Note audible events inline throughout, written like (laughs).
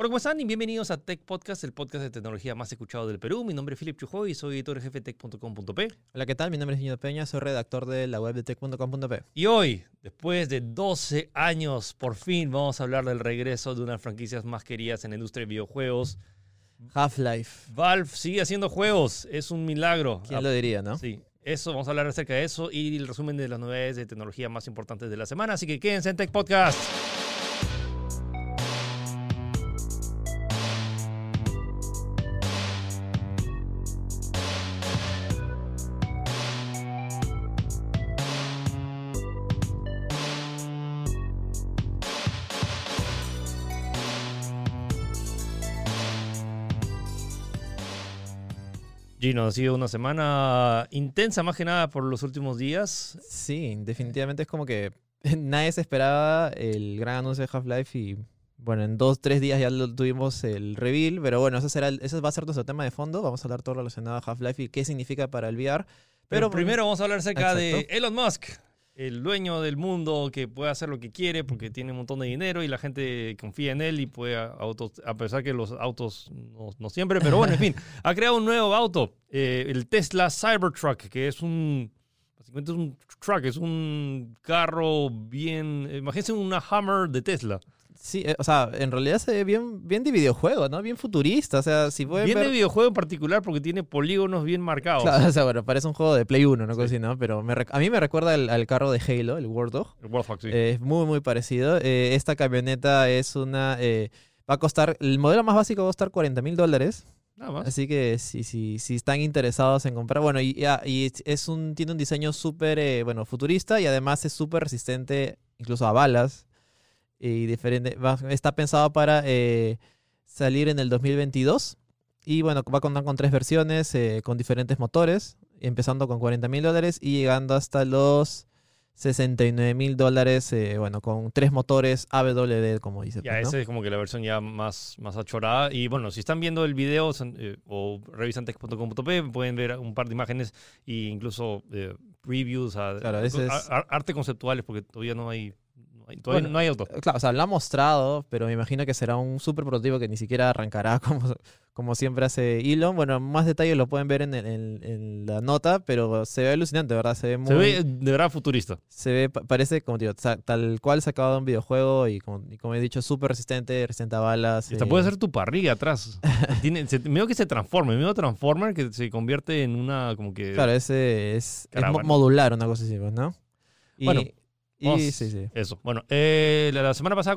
Hola, ¿cómo están? Y bienvenidos a Tech Podcast, el podcast de tecnología más escuchado del Perú. Mi nombre es Philip Chujoy y soy editor jefe de tech.com.p. Hola, ¿qué tal? Mi nombre es Niño Peña, soy redactor de la web de tech.com.p. Y hoy, después de 12 años, por fin vamos a hablar del regreso de una de las franquicias más queridas en la industria de videojuegos. Half-Life. Valve sigue haciendo juegos, es un milagro. ¿Quién lo diría, no? Sí, eso, vamos a hablar acerca de eso y el resumen de las novedades de tecnología más importantes de la semana. Así que quédense en Tech Podcast. Gino, ha sido una semana intensa más que nada por los últimos días. Sí, definitivamente es como que (laughs) nadie se esperaba el gran anuncio de Half-Life y bueno, en dos, tres días ya lo tuvimos el reveal, pero bueno, ese, será el- ese va a ser nuestro tema de fondo. Vamos a hablar todo relacionado a Half-Life y qué significa para el VR. Pero, Pero, primero vamos a hablar acerca de Exacto. Elon Musk, el dueño del mundo que puede hacer lo que quiere porque tiene un montón de dinero y la gente confía en él y puede autos, a pesar que los autos no, no siempre, pero bueno, en fin, (laughs) ha creado un nuevo auto, eh, el Tesla Cybertruck, que es un, básicamente es un truck, es un carro bien, imagínense una Hammer de Tesla. Sí, eh, o sea, en realidad se ve bien, bien de videojuego, ¿no? Bien futurista. O sea, si pueden Bien ver... de videojuego en particular porque tiene polígonos bien marcados. Claro, (laughs) o sea, bueno, parece un juego de Play 1, ¿no? Sí. así, ¿no? Pero me rec- a mí me recuerda al, al carro de Halo, el Warthog. El Warthog, sí. Eh, Es muy, muy parecido. Eh, esta camioneta es una... eh, va a costar... El modelo más básico va a costar 40 mil dólares. Nada más. Así que si, si, si están interesados en comprar... Bueno, y, ya- y es- es un, tiene un diseño súper, eh, bueno, futurista y además es súper resistente incluso a balas. Y diferente... va- está pensado para eh, salir en el 2022. Y bueno, va a contar con tres versiones, eh, con diferentes motores, empezando con 40 mil dólares y llegando hasta los 69 mil dólares, eh, bueno, con tres motores AWD, como dice. Ya, pues, ¿no? esa es como que la versión ya más, más achorada. Y bueno, si están viendo el video son, eh, o revisan tech.com.p, pueden ver un par de imágenes e incluso eh, previews, a, Claro, a- a- arte conceptuales, porque todavía no hay, todavía Bueno, no hay auto. Claro, o sea, lo ha mostrado, pero me imagino que será un súper prototipo que ni siquiera arrancará (laughs) como, como siempre hace Elon. Bueno, más detalles lo pueden ver en, el- en- en la nota, pero se ve alucinante, ¿verdad? Se ve muy... Se ve de verdad futurista. se ve, pa- parece como digo, tal cual sacado de un videojuego y como, y como he dicho, súper resistente, resistente a balas. Y Hasta eh, puede ser tu parrilla atrás. (laughs) Tiene, se, veo que se transforma. Veo Transformer que se convierte en una como que... Claro, ese es, es modular, una cosa así, pues, ¿no? Y, Bueno, y Vamos- sí, sí. Eso. Bueno, eh, la, la semana pasada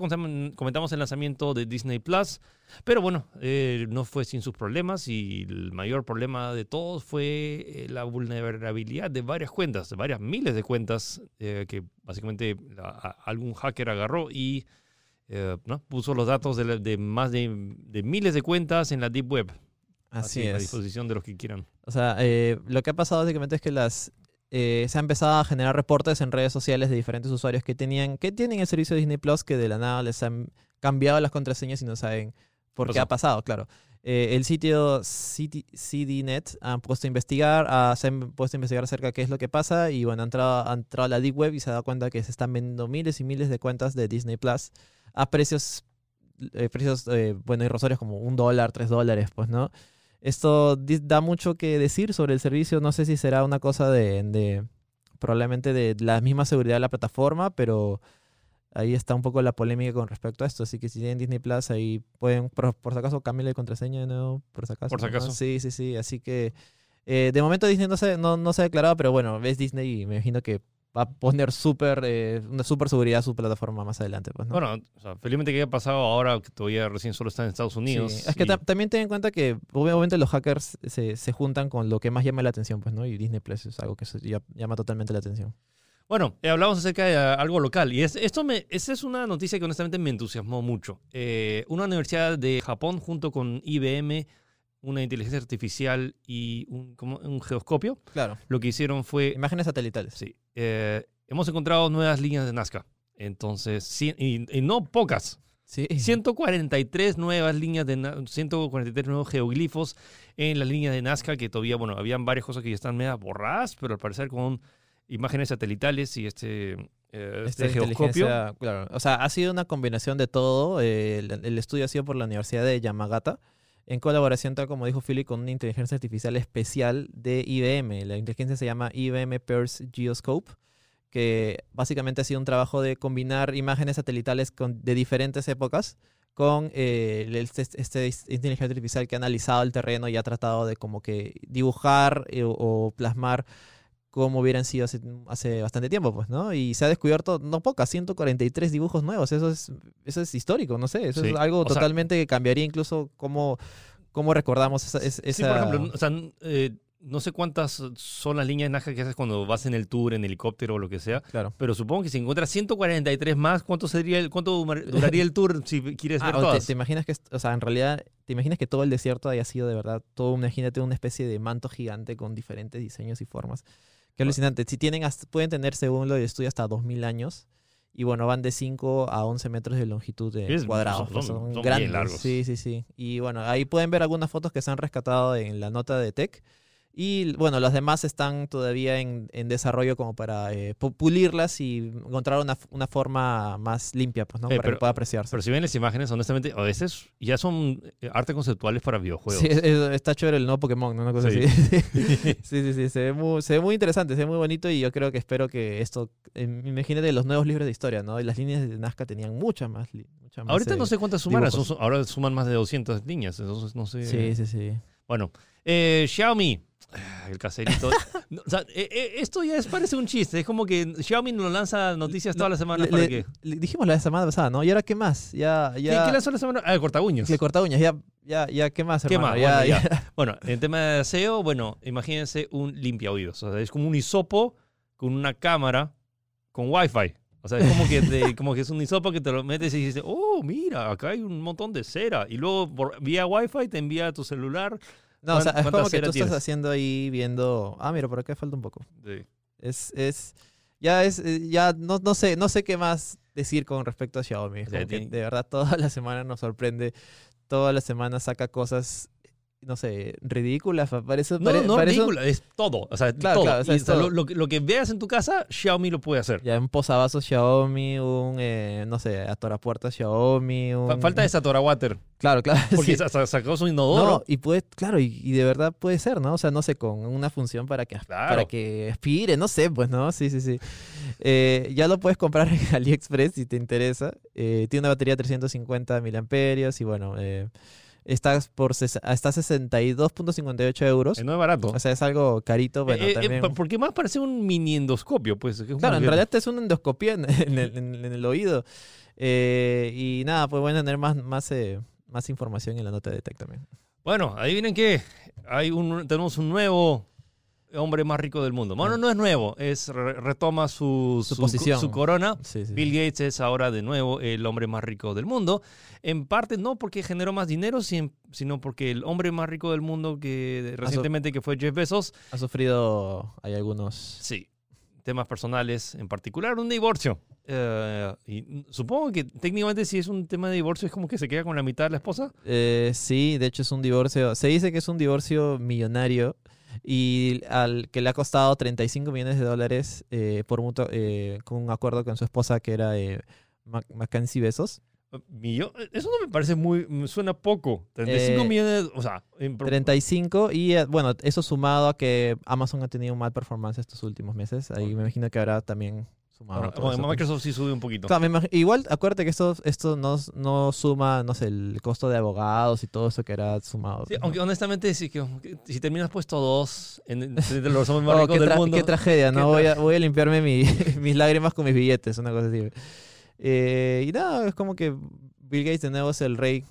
comentamos el lanzamiento de Disney Plus, pero bueno, eh, no fue sin sus problemas y el mayor problema de todos fue eh, la vulnerabilidad de varias cuentas, de varias miles de cuentas eh, que básicamente la- a- algún hacker agarró y ¿no? puso los datos de, la- de más de, de miles de cuentas en la Deep Web. Así a es. disposición de los que quieran. O sea, eh, lo que ha pasado básicamente es que las eh, se ha empezado a generar reportes en redes sociales de diferentes usuarios que tenían que tienen el servicio de Disney Plus que de la nada les han cambiado las contraseñas y no saben por qué ha pasado, claro. Eh, el sitio CD CDNet han puesto a investigar, ah, se han puesto a investigar acerca de qué es lo que pasa y bueno, han entrado, han entrado a la Deep Web y se ha dado cuenta que se están vendiendo miles y miles de cuentas de Disney Plus a precios, eh, precios eh, bueno, irrisorios como un dólar, tres dólares, pues, ¿no? Esto da mucho que decir sobre el servicio. No sé si será una cosa de, de probablemente de la misma seguridad de la plataforma, pero ahí está un poco la polémica con respecto a esto. Así que si tienen Disney Plus, ahí pueden, por, por si acaso, cambiarle de contraseña de nuevo, por si acaso. Por si ¿no? acaso. Sí, sí, sí. Así que eh, de momento Disney no se, no, no se ha declarado, pero bueno, ves Disney y me imagino que va a poner súper, eh, una súper seguridad a su plataforma más adelante. Pues, ¿no? Bueno, o sea, felizmente que haya pasado ahora que todavía recién solo está en Estados Unidos. Sí, Es que y- ta- también ten en cuenta que obviamente los hackers se, se juntan con lo que más llama la atención, pues, ¿no? Y Disney Plus es algo que llama totalmente la atención. Bueno, eh, hablamos acerca de algo local y es, esto me, esa es una noticia que honestamente me entusiasmó mucho. Eh, una universidad de Japón junto con IBM, una inteligencia artificial y un, como un geoscopio, Claro. lo que hicieron fue, Imágenes satelitales. sí, eh, hemos encontrado nuevas líneas de Nazca. Entonces, sí, y, y no pocas, Sí. 143 nuevas líneas de Na- 143 nuevos geoglifos en las líneas de Nazca que todavía, bueno, habían varias cosas que ya están medio borradas, pero al parecer con imágenes satelitales y este eh, este claro, o sea, ha sido una combinación de todo. eh, el, el estudio ha sido por la Universidad de Yamagata, en colaboración, tal como dijo Philip, con una inteligencia artificial especial de IBM. La inteligencia se llama IBM Pearce Geoscope, que básicamente ha sido un trabajo de combinar imágenes satelitales de diferentes épocas con eh, este, este inteligencia artificial que ha analizado el terreno y ha tratado de como que dibujar eh, o plasmar como hubieran sido hace, hace bastante tiempo, pues, ¿no? Y se ha descubierto, no pocas, 143 dibujos nuevos. Eso es, eso es histórico, no sé. Eso Sí, es algo o sea- totalmente que cambiaría incluso cómo, cómo recordamos esa... es- Sí, por esa- ejemplo, o sea, eh, no sé cuántas son las líneas de Nazca que haces cuando vas en el tour, en helicóptero o lo que sea, Claro. pero supongo que si encuentras 143 más, ¿cuánto sería el, cuánto (laughs) duraría el tour si quieres Ah, ver o te, todas? te imaginas que, o sea, en realidad, te imaginas que todo el desierto haya sido de verdad, todo, imagínate una especie de manto gigante con diferentes diseños y formas. Qué alucinante. Si tienen, hasta- pueden tener, según lo de estudio, hasta 2000 años. Y bueno, van de 5 a 11 metros de longitud de Es- cuadrados. son- son- son son bien grandes. largos. Sí, sí, sí. Y bueno, ahí pueden ver algunas fotos que se han rescatado en la nota de Tech. Y bueno, las demás están todavía en, en desarrollo como para eh, pu- pulirlas y encontrar una, una forma más limpia, pues, ¿no? Eh, para pero- que pueda apreciarse. Pero si ven las imágenes, honestamente, a veces ya son eh, arte conceptuales para videojuegos. Sí, es- es- está chévere el nuevo Pokémon, ¿no? Una cosa Sí. así. (laughs) sí, sí, sí. Se ve, muy, se ve muy interesante, se ve muy bonito y yo creo que espero que esto. eh, imagínate los nuevos libros de historia, ¿no? Y las líneas de Nazca tenían muchas más. muchas más, Ahorita no sé cuántas son- ahora suman más de 200 líneas, entonces no sé. Sí, sí, sí. Bueno, Xiaomi, el caserito. No, o sea, eh, eh, esto ya es, parece un chiste, es como que Xiaomi nos lanza noticias toda la semana Le- para le- dijimos la semana pasada, ¿no? ¿Y ahora qué más? Ya, ¿Qué, ya. qué lanzó la semana? Ah, el corta uñas. Le corta uñas, ya, ya, ya, ¿qué más, ¿Qué hermano? más? Ya, Bueno, ya. ya. Bueno, en tema de aseo, bueno, imagínense un limpia oídos. O sea, es como un hisopo con una cámara con wifi. O sea, es como que, te- (laughs) como que es un hisopo que te lo metes y dices, oh, mira, acá hay un montón de cera. Y luego por, vía wifi te envía a tu celular. No, o sea, es ¿Cuánta como que tú tienes? estás haciendo ahí viendo. Ah, mira, por acá falta un poco. Sí. Es, es, ya es, eh, ya no, no sé, no sé qué más decir con respecto a Xiaomi. O sea, que de verdad toda la semana nos sorprende, toda la semana saca cosas, no sé, ridículas. pa- Parece, No, pare- no, parece ridícula, es todo. O sea, Claro, todo. claro, o sea, Y, es todo. Lo, lo que- lo que veas en tu casa, Xiaomi lo puede hacer. Ya un posavasos Xiaomi, un, eh, no sé, atorapuertas Xiaomi, un... Fa- Falta esa Water. Claro, claro. (laughs) Porque sí. sa- sa- sacó su inodoro. No, y puede, claro, y, y de verdad puede ser, ¿no? O sea, no sé, con una función para que, Claro. para que aspire, no sé, pues, ¿no? Sí, sí, sí. Eh, ya lo puedes comprar en (laughs) AliExpress si te interesa. Eh, tiene una batería de 350 miliamperios y bueno, eh, está por hasta 62.58 euros. Eh, no es barato. O sea, es algo carito, bueno, Eh, eh, también... porque más parece un mini endoscopio, pues. que es Claro, en realidad es una endoscopia en, en el, en- en el oído. Eh, y nada, pues van a tener más, más, eh, más información en la nota de Tech también. Bueno, adivinen qué. Hay un, tenemos un nuevo hombre más rico del mundo. Bueno, no es nuevo, es re- retoma su, Ah. Su posición. su corona. Sí, sí. Bill Gates es ahora de nuevo el hombre más rico del mundo. En parte no porque generó más dinero, sin- sino porque el hombre más rico del mundo que recientemente que fue Jeff Bezos, Ha sufrido, hay algunos... sí, temas personales, en particular un divorcio. Eh, y supongo que técnicamente si es un tema de divorcio es como que se queda con la mitad de la esposa. Eh, sí, de hecho es un divorcio. Se dice que es un divorcio millonario y al que le ha costado 35 millones de dólares eh, por mutuo, eh, con un acuerdo con su esposa que era eh, Mac- Mackenzie Besos. Millón- Eso no me parece muy. suena poco. 35 Eh, millones. O sea, en pro- 35 y eh, bueno, eso sumado a que Amazon ha tenido un mal performance estos últimos meses. Ahí me imagino que habrá también sumado. bueno, todo bueno, eso, pues. Microsoft sí sube un poquito. Claro, igual, acuérdate que esto, esto no, no suma, no sé, el costo de abogados y todo eso que era sumado. Sí, ¿no? aunque honestamente, sí que, si terminas puesto dos en, entre los hombres más (laughs) Oh, ricos del mundo. qué tragedia, Qué ¿no? Voy a, voy a limpiarme mi- (laughs) mis lágrimas con mis billetes, una cosa así. Eh, y nada, es como que Bill Gates de nuevo es el rey.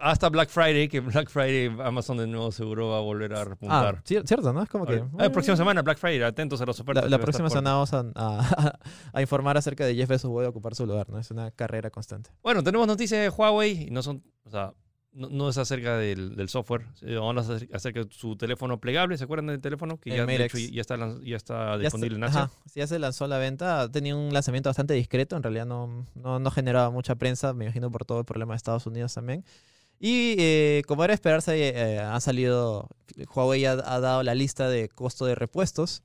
Hasta Black Friday, que Black Friday Amazon de nuevo seguro va a volver a Ah, repuntar. cier- cierto, ¿no? Es como que... Ah, próxima semana, Black Friday, atentos a las ofertas. La, la próxima semana vamos a, a- (laughs) a informar acerca de Jeff Bezos, voy a ocupar su lugar, ¿no? Es una carrera constante. Bueno, tenemos noticias de Huawei y no son. O sea, no, no es acerca del, del software, eh, vamos a hacer- acerca de su teléfono plegable. ¿Se acuerdan del teléfono? Que El ya, de hecho, ya está, ya está Ya disponible está- en Asia. ajá, ya se lanzó a la venta, tenido un lanzamiento bastante discreto, en realidad no, no, no generaba mucha prensa, me imagino por todo el problema de Estados Unidos también. Y eh, como era esperarse, eh, ha salido, Huawei ha, ha dado la lista de costo de repuestos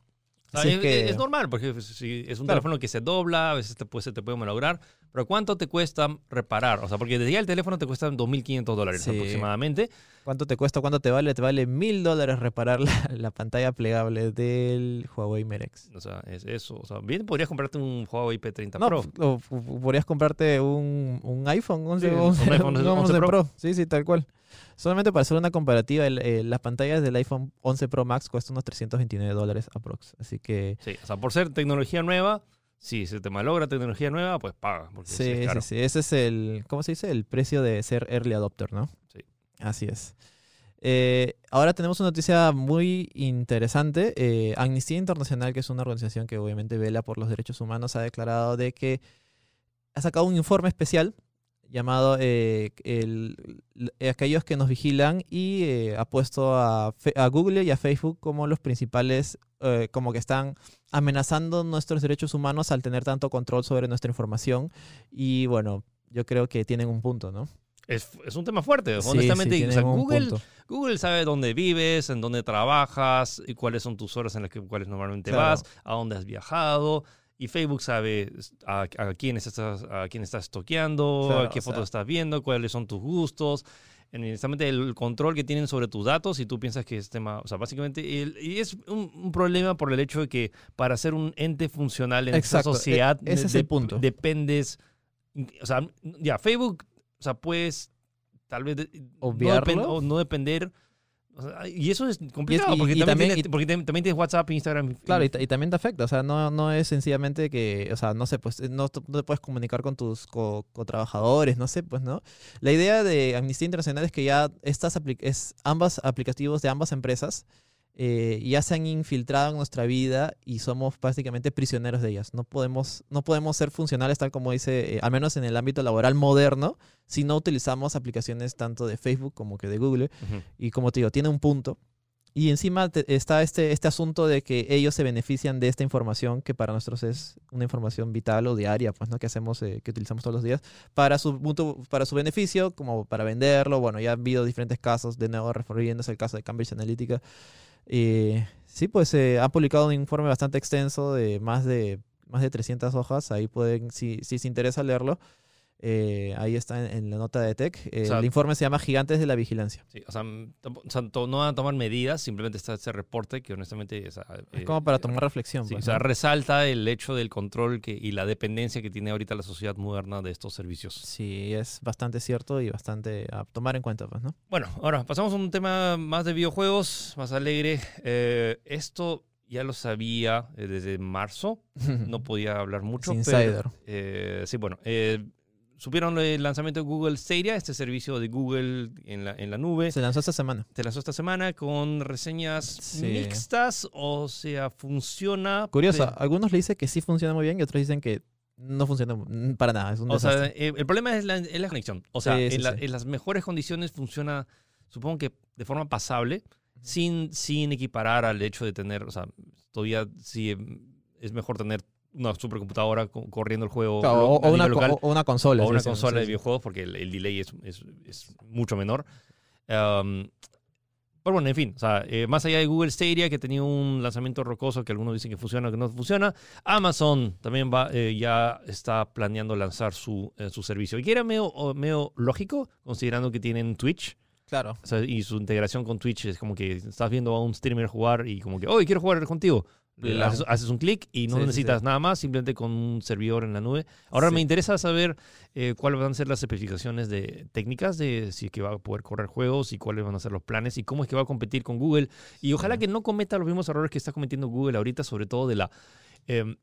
Así es, que- es normal, porque si es un Claro. teléfono que se dobla, a veces te puede, se te puede malograr. Pero ¿cuánto te cuesta reparar? O sea, porque desde ya el teléfono te cuesta 2.500 dólares Sí. aproximadamente. ¿Cuánto te cuesta? ¿Cuánto te vale? Te vale mil dólares reparar la, la pantalla plegable del Huawei Merex. O sea, es eso. O sea, bien podrías comprarte un Huawei P30 No, Pro. o- podrías comprarte un, un iPhone 11, Sí, 11, un iPhone un 11 Pro. Sí, sí, tal cual. Solamente para hacer una comparativa, el- eh, las pantallas del iPhone 11 Pro Max cuestan unos 329 dólares aprox. Así que Sí, o sea, por ser tecnología nueva, si se te malogra tecnología nueva, pues paga. Porque sí, sí, sí. Ese es el, ¿cómo se dice? El precio de ser early adopter, ¿no? Sí. Así es. Eh, ahora tenemos una noticia muy interesante. Eh, Amnistía Internacional, que es una organización que obviamente vela por los derechos humanos, ha declarado de que ha sacado un informe especial llamado eh, el- aquellos que nos vigilan y eh, ha puesto a, a Google y a Facebook como los principales, eh, como que están amenazando nuestros derechos humanos al tener tanto control sobre nuestra información. Y bueno, yo creo que tienen un punto, ¿no? Es, es un tema fuerte. Sí, Honestamente, sí, o sea, tienen un Google. Google sabe dónde vives, en dónde trabajas, y cuáles son tus horas en las que cuáles normalmente Claro. vas, a dónde has viajado. Y Facebook sabe a, a quiénes estás, a quién estás toqueando, Claro, a qué sea- fotos estás viendo, cuáles son tus gustos. Honestamente, el control que tienen sobre tus datos y tú piensas que es tema, o sea, básicamente, el- y es un, un problema por el hecho de que para ser un ente funcional en Exacto, esta sociedad, e- ese es el punto. dependes, o sea, ya, Facebook, o sea, puedes tal vez no, Obviarlo. o no depender. O sea, y eso es complicado y- porque, y también, también- tiene- porque tam- también tienes WhatsApp, Instagram. Claro, y, y también te afecta, o sea, no, no es sencillamente que, o sea, no sé, pues no, t- no te puedes comunicar con tus co, trabajadores, no sé, pues, ¿no? La idea de Amnistía Internacional es que ya estas es, ambas aplicativos de ambas empresas eh, ya se han infiltrado en nuestra vida y somos prácticamente prisioneros de ellas. No podemos, no podemos ser funcionales tal como dice, eh, al menos en el ámbito laboral moderno, si no utilizamos aplicaciones tanto de Facebook como que de Google. Ujú. Y como te digo, tiene un punto. Y encima te- está este, este asunto de que ellos se benefician de esta información que para nosotros es una información vital o diaria, pues, ¿no? Que hacemos, eh, que utilizamos todos los días, para su, para su beneficio, como para venderlo. Bueno, ya ha habido diferentes casos, de nuevo refiriéndose al caso de Cambridge Analytica. Eh, sí, pues eh, han publicado un informe bastante extenso de más de, más de 300 hojas. Ahí pueden, si, si se interesa leerlo, eh, ahí está en, en la nota de Tech. Eh, O sea, el informe se llama Gigantes de la Vigilancia. Sí, o sea, o no van a tomar medidas, simplemente está ese reporte que honestamente o sea, Es eh, como para tomar reflexión. sí, pues, o sea, ¿no? resalta el hecho del control que, y la dependencia que tiene ahorita la sociedad moderna de estos servicios. Sí, es bastante cierto y bastante a tomar en cuenta, pues, ¿no? Bueno, ahora pasamos a un tema más de videojuegos, más alegre. Esto ya lo sabía desde marzo, (laughs) no podía hablar mucho. Pero, insider. eh, sí, bueno, supieron el lanzamiento de Google Stadia, este servicio de Google en la, en la nube. Se lanzó esta semana. Se lanzó esta semana con reseñas Sí. mixtas, o sea, funciona. Curioso, pero- algunos le dicen que sí funciona muy bien y otros dicen que no funciona para nada. Es un o sea, el problema es la, es la conexión. O sea, Sí, sí, en, la- en las mejores condiciones funciona, supongo que de forma pasable, sin, sin equiparar al hecho de tener, o sea, todavía sí eh, es mejor tener una supercomputadora co- corriendo el juego lo- o, una, local. o una consola. o una consola sí, de videojuegos porque el, el delay es, es- es mucho menor. Um, pero bueno, en fin, o sea, eh, más allá de Google Stadia, que tenía un lanzamiento rocoso que algunos dicen que funciona o que no funciona, Amazon también va, eh, ya está planeando lanzar su, eh, su servicio. Y que era medio, lógico, considerando que tienen Twitch. Claro. o sea, y su integración con Twitch es como que estás viendo a un streamer jugar y como que, oye, quiero jugar contigo. Haces, haces un clic y no Sí, necesitas sí. nada más, simplemente con un servidor en la nube. Ahora Sí. me interesa saber eh, cuáles van a ser las especificaciones de técnicas de si es que va a poder correr juegos y cuáles van a ser los planes y cómo es que va a competir con Google. Y ojalá que no cometa los mismos errores que está cometiendo Google ahorita, sobre todo de la... em,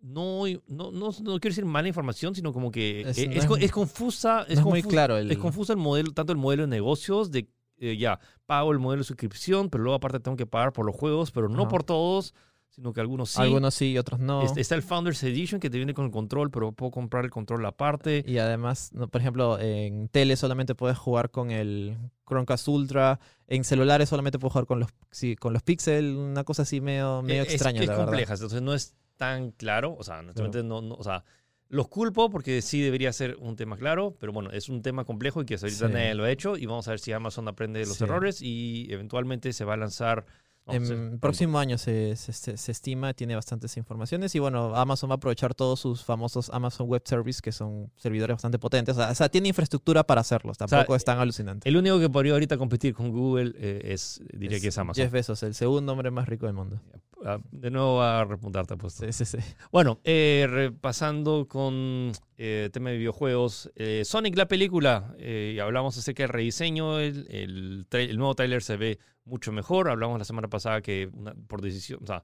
no, no, no, no quiero decir mala información, sino como que Es- no es, es- co- es confusa. Es muy confusa- claro el... es confuso el modelo, tanto el modelo de negocios de eh, ya, pago el modelo de suscripción, pero luego aparte tengo que pagar por los juegos, pero no Ajá. por todos, sino que algunos sí. Algunos sí y otros no. Este- Está el Founders Edition que te viene con el control, pero puedo comprar el control aparte. Y además, no, por ejemplo, en tele solamente puedes jugar con el Chromecast Ultra. En celulares solamente puedes jugar con los, sí, con los Pixel. Una cosa así medio, medio Eh, es, extraña, es la compleja, verdad. entonces no es tan claro. O sea, honestamente no, no- o sea, los culpo porque sí debería ser un tema claro, pero bueno, es un tema complejo y que hasta ahorita Sí. nadie lo ha hecho y vamos a ver si Amazon aprende de los Sí. errores y eventualmente se va a lanzar En próximo año se, se- se- se estima, tiene bastantes informaciones y bueno, Amazon va a aprovechar todos sus famosos Amazon Web Service, que son servidores bastante potentes. O sea, o sea, tiene infraestructura para hacerlos, tampoco es tan alucinante. El único que podría ahorita competir con Google eh, es, diría que es Amazon. Jeff Bezos, el segundo hombre más rico del mundo. Ah, De nuevo a repuntarte, apuesto. Sí, sí, sí. Bueno, eh, repasando con eh, tema de videojuegos, eh, Sonic la película, eh, y hablamos acerca del rediseño, el, el, el nuevo tráiler se ve mucho mejor, hablamos la semana pasada que una- por decisión, o sea,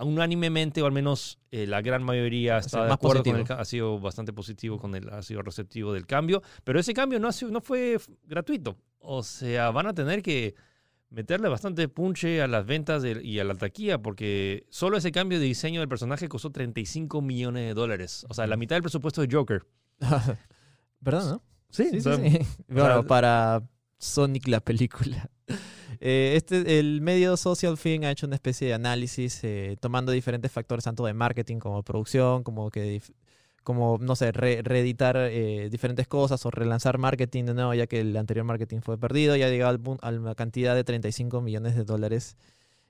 unánimemente o al menos la gran mayoría está de acuerdo con el, ha sido bastante positivo con el, ha sido receptivo del cambio, pero ese cambio no, ha sido, no fue gratuito, o sea, van a tener que meterle bastante punche a las ventas de- y a la taquilla, porque solo ese cambio de diseño del personaje costó 35 millones de dólares. O sea, la mitad del presupuesto de Joker. (laughs) ¿Verdad, no? Sí, Sí, o sí, sea, sí. Bueno, para Sonic la película. (laughs) Eh, este, el medio Social Film ha hecho una especie de análisis eh, tomando diferentes factores, tanto de marketing como producción, como que como, no sé, re- reeditar eh, diferentes cosas o relanzar marketing de nuevo, ya que el anterior marketing fue perdido, ya ha llegado al pun- a la cantidad de 35 millones de dólares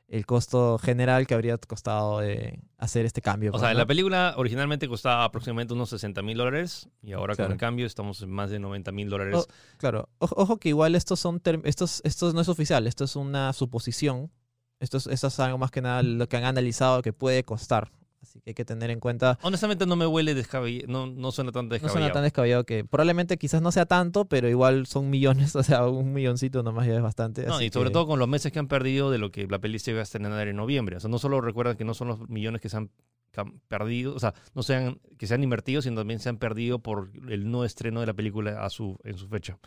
el costo general que habría costado eh, hacer este cambio. O pues, sea, ¿no? la película originalmente costaba aproximadamente unos 60 mil dólares y ahora Claro. con el cambio estamos en más de 90 mil dólares. Oh, Claro, ojo, ojo que igual estos son estos, esto no es oficial, esto es una suposición. Esto es, esto es algo más que nada lo que han analizado que puede costar. Así que hay que tener en cuenta. Honestamente no me huele descabellado, no, no suena tan No descabellado. suena tan descabellado que probablemente quizás no sea tanto, pero igual son millones, (laughs) o sea, un milloncito nomás ya es bastante. No, así y sobre que- todo con los meses que han perdido de lo que la peli se iba a estrenar en noviembre. O sea, no solo recuerdan que no son los millones que se han, que han perdido, o sea, no sean que se han invertido, sino también se han perdido por el no estreno de la película a su, en su fecha.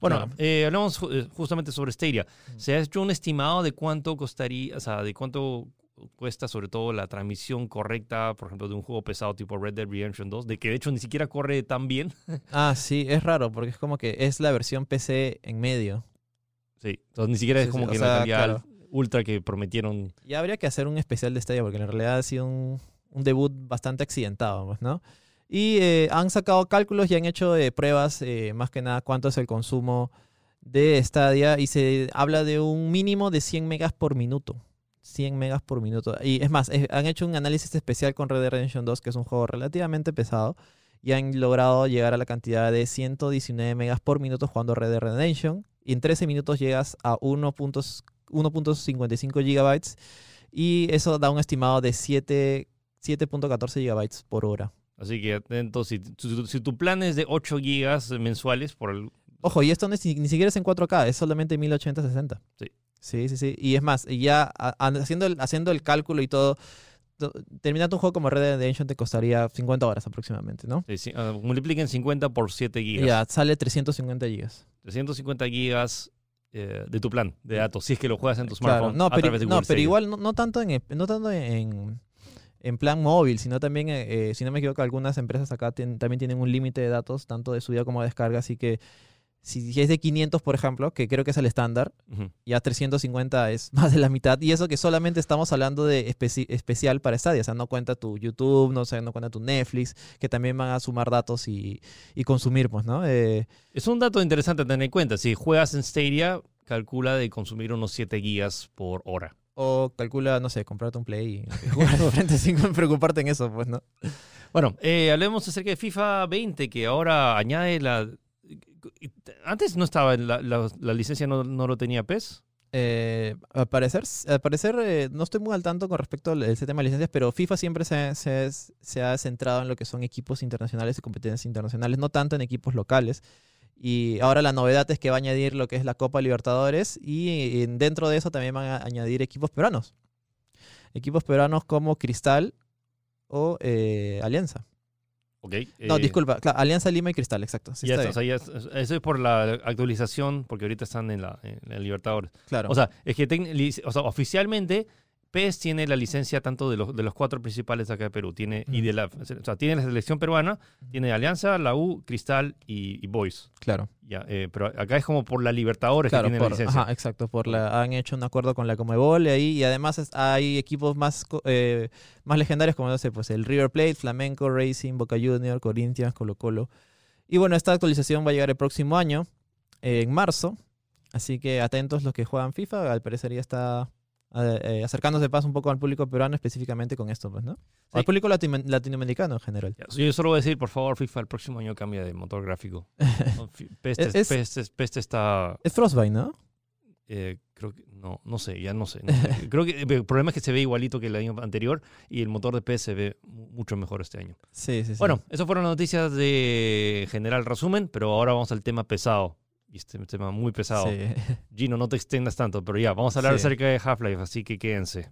Bueno, Claro. eh, hablamos eh, justamente sobre Stadia. Mm. ¿Se ha hecho un estimado de cuánto costaría, o sea, de cuánto cuesta sobre todo la transmisión correcta, por ejemplo, de un juego pesado tipo Red Dead Redemption 2, de que de hecho ni siquiera corre tan bien? (laughs) Ah, sí, es raro, porque es como que es la versión PC en medio. Sí, entonces ni siquiera Sí, es como que la calidad claro. ultra que prometieron. Y habría que hacer un especial de Stadia, porque en realidad ha sido un, un debut bastante accidentado, pues, ¿no? Y eh, han sacado cálculos y han hecho eh, pruebas, eh, más que nada, cuánto es el consumo de Stadia, y se habla de un mínimo de 100 megas por minuto. 100 megas por minuto. Y es más, eh, han hecho un análisis especial con Red Dead Redemption 2, que es un juego relativamente pesado, y han logrado llegar a la cantidad de 119 megas por minuto jugando Red Dead Redemption. Y en 13 minutos llegas a 1. 1.55 gigabytes y eso da un estimado de 7 7.14 gigabytes por hora. Así que atentos, si, tu- si tu plan es de 8 gigas mensuales por el... Ojo, y esto no es ni siquiera es en 4K, es solamente 1080-60. Sí. Sí, sí, sí. Y es más, ya haciendo el, haciendo el cálculo y todo, to- terminando un juego como Red Dead Redemption te costaría 50 horas aproximadamente, ¿no? sí, ah, multipliquen 50 por 7 gigas. Ya, sale 350 gigas. 350 gigas eh, de tu plan de datos, si es que lo juegas en tu Claro. smartphone No, a pero, través de no, pero Stadia. igual no, no tanto en, no tanto en, en plan móvil, sino también, eh, eh, si no me equivoco, algunas empresas acá tien- también tienen un límite de datos, tanto de subida como de descarga, así que si es de 500, por ejemplo, que creo que es el estándar, ya 350 es (laughs) más de la mitad, y eso que solamente estamos hablando de especi- especial para Stadia, o sea, no cuenta tu YouTube, no, o sea, no cuenta tu Netflix, que también van a sumar datos y, y consumir, pues, ¿no? Eh, Es un dato interesante a tener en cuenta. Si juegas en Stadia, calcula de consumir unos 7 gigas por hora. o calcula, no sé, comprarte un Play y (laughs) jugar frente sin (laughs) preocuparte en eso, pues, ¿no? Bueno, eh, hablemos acerca de FIFA 20, que ahora añade la... Antes no estaba, la, la- licencia no, lo tenía PES. Eh, al parecer, al parecer eh, no estoy muy al tanto con respecto al ese tema de licencias, pero FIFA siempre se, ha centrado en lo que son equipos internacionales y competencias internacionales, no tanto en equipos locales. Y ahora la novedad es que va a añadir lo que es la Copa Libertadores y dentro de eso también van a añadir equipos peruanos. Equipos peruanos como Cristal o eh, Alianza. Ok. No, eh, disculpa, claro, Alianza Lima y Cristal, exacto. Sí, está está, o sea, es- eso es por la actualización, porque ahorita están en la, en la Libertadores. claro. O sea, es que o sea, oficialmente PES tiene la licencia tanto de los, de los cuatro principales de acá de Perú. Tiene, y de la, o sea, tiene la selección peruana, tiene Alianza, la U, Cristal y, y Boys. claro. Ya, eh, pero acá es como por la Libertadores Claro, que tiene por- la licencia. ajá, exacto. Por la, han hecho un acuerdo con la Comebol y ahí y además es- hay equipos más, eh, más legendarios como no sé, pues el River Plate, Flamenco, Racing, Boca Juniors, Corinthians, Colo Colo. Y bueno, esta actualización va a llegar el próximo año, eh, en marzo. Así que atentos los que juegan FIFA, al parecer ya está eh, eh, acercándose más un poco al público peruano específicamente con esto, pues, ¿no? Al público latino- latinoamericano en general. Yo solo voy a decir, por favor, FIFA, el próximo año cambia de motor gráfico. (laughs) Peste, Es- es- Peste- Peste está Es Frostbite, ¿no? Eh, creo que no, no sé, ya no sé. no sé. (laughs) creo que el problema es que se ve igualito que el año anterior y el motor de PS se ve mu- mucho mejor este año. Sí, sí, sí. Bueno, esas fueron las noticias de general resumen, pero ahora vamos al tema pesado. Y este es un tema muy pesado. Sí. (laughs) Gino, no te extendas tanto, pero ya, vamos a hablar Sí. acerca de Half-Life, así que quédense.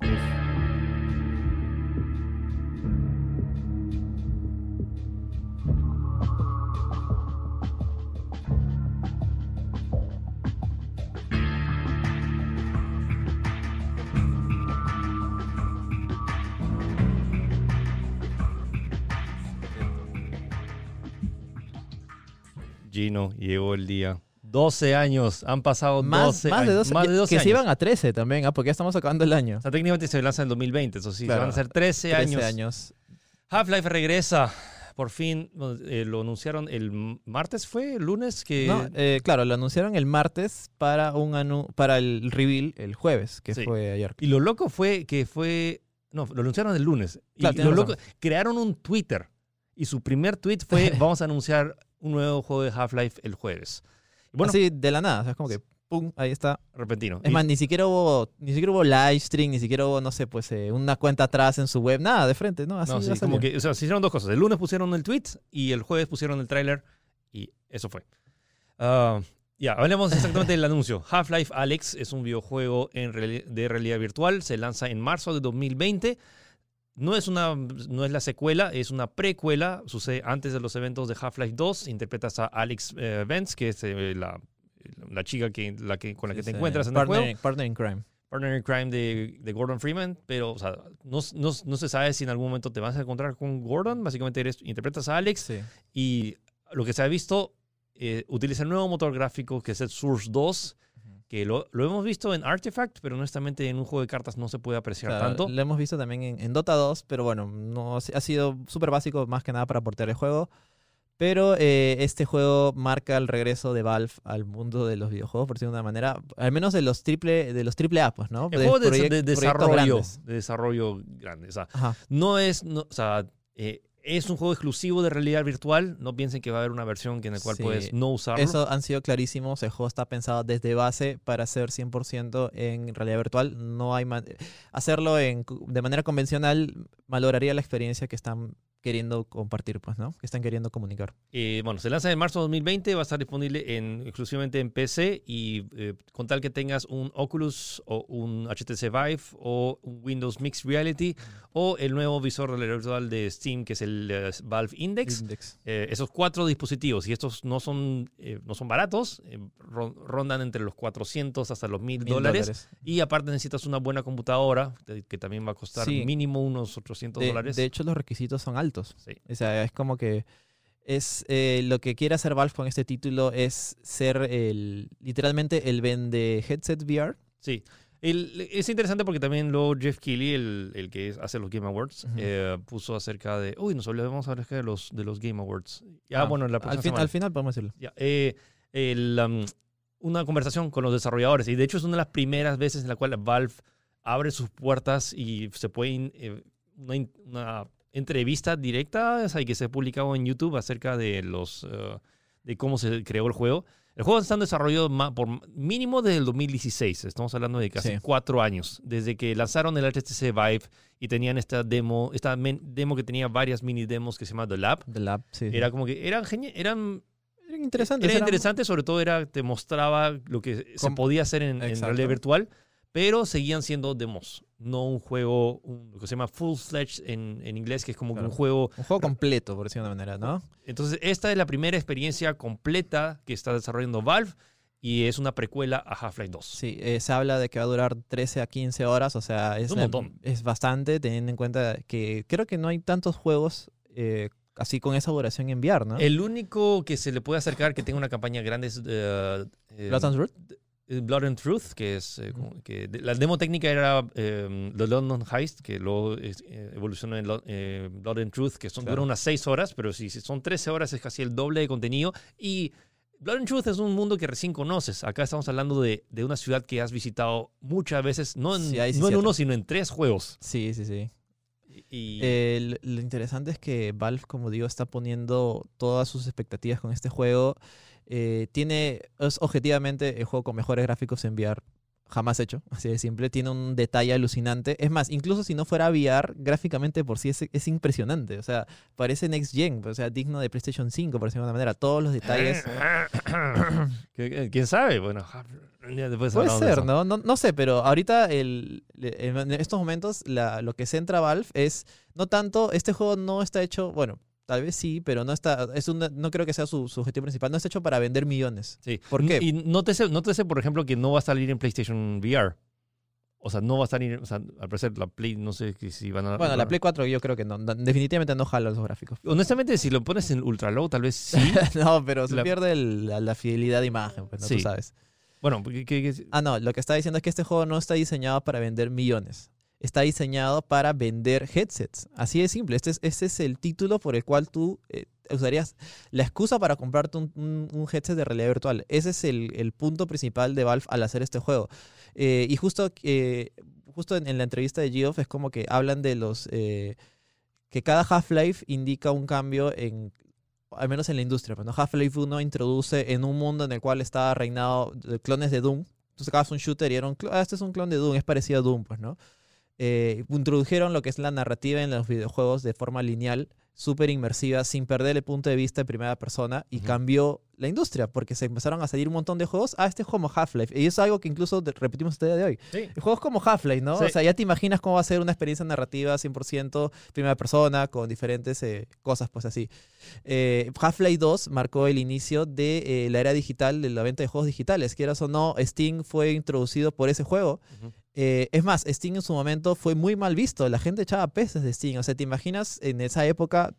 Gino, llegó el día. 12 años, han pasado Más, 12 más de años. 12, más de 12 que años. se iban a 13 también, ¿ah? porque ya estamos acabando el año. O sea, técnicamente se lanza en 2020, eso sí, Claro. se van a ser 13, 13 años. años. Half-Life regresa. Por fin eh, lo anunciaron el martes, ¿fue? ¿El lunes? Que... No, eh, claro, lo anunciaron el martes para un anu- para el reveal el jueves, que Sí. fue ayer. Y lo loco fue que fue... No, lo anunciaron el lunes. Y lo loco, crearon un Twitter. Y su primer tweet fue, (laughs) vamos a anunciar un nuevo juego de Half-Life el jueves. Bueno, Así de la nada, o sea, es como que pum, ahí está. repentino. Es Y- más, ni siquiera hubo, ni siquiera hubo live stream, ni siquiera hubo, no sé, pues eh, una cuenta atrás en su web, nada, de frente, ¿no? Así no, sí, como que, o sea, se hicieron dos cosas. El lunes pusieron el tweet y el jueves pusieron el tráiler y eso fue. Ah, ya, hablemos exactamente del (laughs) anuncio. Half-Life Alex es un videojuego en de realidad virtual. Se lanza en marzo de 2020. No es, una, no es la secuela, es una precuela. Sucede antes de los eventos de Half-Life 2. Interpretas a Alex eh, Vance, que es eh, la, la chica que, la que, con la que Sí, te sí, encuentras en el partner, juego Partner in crime. partner in crime de, de Gordon Freeman, pero o sea, no, no, no se sabe si en algún momento te vas a encontrar con Gordon. Básicamente eres, interpretas a Alex Sí. y lo que se ha visto eh, utiliza el nuevo motor gráfico que es el Source 2, que lo, lo hemos visto en Artifact, pero honestamente en un juego de cartas no se puede apreciar Claro, tanto. Lo hemos visto también en, en Dota 2, pero bueno, no, ha sido súper básico más que nada para portear el juego. Pero eh, este juego marca el regreso de Valve al mundo de los videojuegos, por decirlo de una manera, al menos de los triple, de los triple A, pues, ¿no? El juego de, proyec- de proyectos desarrollo, de desarrollo grande. O sea, Ajá. no es, no, o sea, eh, es un juego exclusivo de realidad virtual. No piensen que va a haber una versión en la cual Sí. puedes no usarlo. Eso han sido clarísimos. El juego está pensado desde base para ser 100% en realidad virtual. No hay man- hacerlo en, de manera convencional malograría la experiencia que están queriendo compartir, pues, ¿no? Que están queriendo comunicar. Eh, bueno, se lanza en marzo de 2020, va a estar disponible en, exclusivamente en PC y eh, con tal que tengas un Oculus o un HTC Vive o un Windows Mixed Reality o el nuevo visor virtual de Steam que es el eh, Valve Index. Index. Eh, esos cuatro dispositivos y estos no son, eh, no son baratos, ron- rondan entre los 400 hasta los 1000 Mil dólares. Y aparte necesitas una buena computadora que que también va a costar Sí. mínimo unos 800 De, dólares. de hecho, los requisitos son altos. Sí. O sea, es como que es eh, lo que quiere hacer Valve con este título es ser el literalmente el vende headset VR. Sí. El- es interesante porque también luego Jeff Keighley, el, el que hace los Game Awards, Ujú. eh, puso acerca de. Uy, nos olvidamos acerca de los, de los Game Awards. Ya, Ah, bueno, la al, fin- al final podemos decirlo. Ya, eh, el, um, una conversación con los desarrolladores. Y de hecho es una de las primeras veces en la cual Valve abre sus puertas y se puede. in- eh, una, una entrevista directa o sea, y que se ha publicado en YouTube acerca de los. eh, de cómo se creó el juego. El juego está en desarrollo por mínimo desde el 2016. Estamos hablando de casi Sí. cuatro años. Desde que lanzaron el HTC Vive y tenían esta demo, esta demo que tenía varias mini demos que se llama The Lab. The Lab, sí. Era como que eran eran Eran interesantes. era interesante, sobre todo era, te mostraba lo que se podía hacer en, en realidad virtual, pero seguían siendo demos, no un juego, un- lo que se llama full-fledged en, en inglés, que es como que un juego. Un juego completo, por decirlo de una manera, ¿no? Entonces, esta es la primera experiencia completa que está desarrollando Valve y es una precuela a Half-Life 2. Sí, eh, se habla de que va a durar 13 a 15 horas, o sea, es, un la- montón. es bastante, teniendo en cuenta que creo que no hay tantos juegos eh, así con esa duración en VR, ¿no? El único que se le puede acercar que tenga una campaña grande es eh, Blood and Root. Eh, Blood and Truth, que es eh, que la demo técnica era eh, The London Heist, que luego eh, evolucionó en Lo- eh, Blood and Truth, que son, Claro. dura unas 6 horas, pero si si son 13 horas es casi el doble de contenido y Blood and Truth es un mundo que recién conoces. Acá estamos hablando de, de una ciudad que has visitado muchas veces, no en, Sí, sí no en uno, sino en tres juegos. Sí, sí, sí. Y, lo interesante es que Valve, como digo, está poniendo todas sus expectativas con este juego. Eh, tiene, es objetivamente el juego con mejores gráficos en VR jamás hecho, (laughs) así de simple. Tiene un detalle alucinante. Es más, incluso si no fuera VR, gráficamente por sí es, es impresionante. O sea, parece Next Gen, o sea, digno de PlayStation 5, por decirlo de alguna manera. Todos los detalles. (coughs) ¿Qué- ¿Quién sabe? Bueno, después Puede ser. ¿no? ¿no? No sé, pero ahorita el, en estos momentos la- lo que centra Valve es no tanto, este juego no está hecho, bueno, tal vez sí, pero no está, es una- no creo que sea su, su objetivo principal, no está hecho para vender millones. Sí. ¿Por qué? Y nótese, nótese, por ejemplo, que no va a salir en PlayStation VR. O sea, no va a salir, o sea, al parecer la Play, no sé si van a... Bueno, la Play 4 yo creo que no, no, definitivamente no jala los gráficos. Honestamente, si lo pones en ultra low, tal vez sí. (laughs) no, pero se La- pierde el- la, la fidelidad de imagen, pues no Sí. tú sabes. bueno, ¿qué- qué- qué- Ah, no, lo que está diciendo es que este juego no está diseñado para vender millones. Está diseñado para vender headsets. Así de simple. Este es, este es el título por el cual tú eh, usarías la excusa para comprarte un, un- un headset de realidad virtual. Ese es el, el punto principal de Valve al hacer este juego. Eh, y justo, eh, justo en, en la entrevista de Geoff es como que hablan de los... eh, que cada Half-Life indica un cambio en al menos en la industria. Pues, ¿no? Half-Life 1 introduce en un mundo en el cual estaba reinado clones de Doom. Tú sacabas un shooter y era un ah, este es un clon de Doom, es parecido a Doom, pues, ¿no? Eh, introdujeron lo que es la narrativa en los videojuegos de forma lineal, súper inmersiva, sin perder el punto de vista en primera persona, y cambió la industria, porque se empezaron a salir un montón de juegos. Ah, este es como Half-Life. Y eso es algo que incluso de- repetimos este día de hoy. Sí. El juego es como Half-Life, ¿no? Sí. O sea, ya te imaginas cómo va a ser una experiencia narrativa 100% primera persona, con diferentes eh, cosas, pues así. Eh, Half-Life 2 marcó el inicio de eh, la era digital, de la venta de juegos digitales. Quieras o no, Steam fue introducido por ese juego. Eh, es más, Steam en su momento fue muy mal visto. La gente echaba peces de Steam. O sea, ¿te imaginas en esa época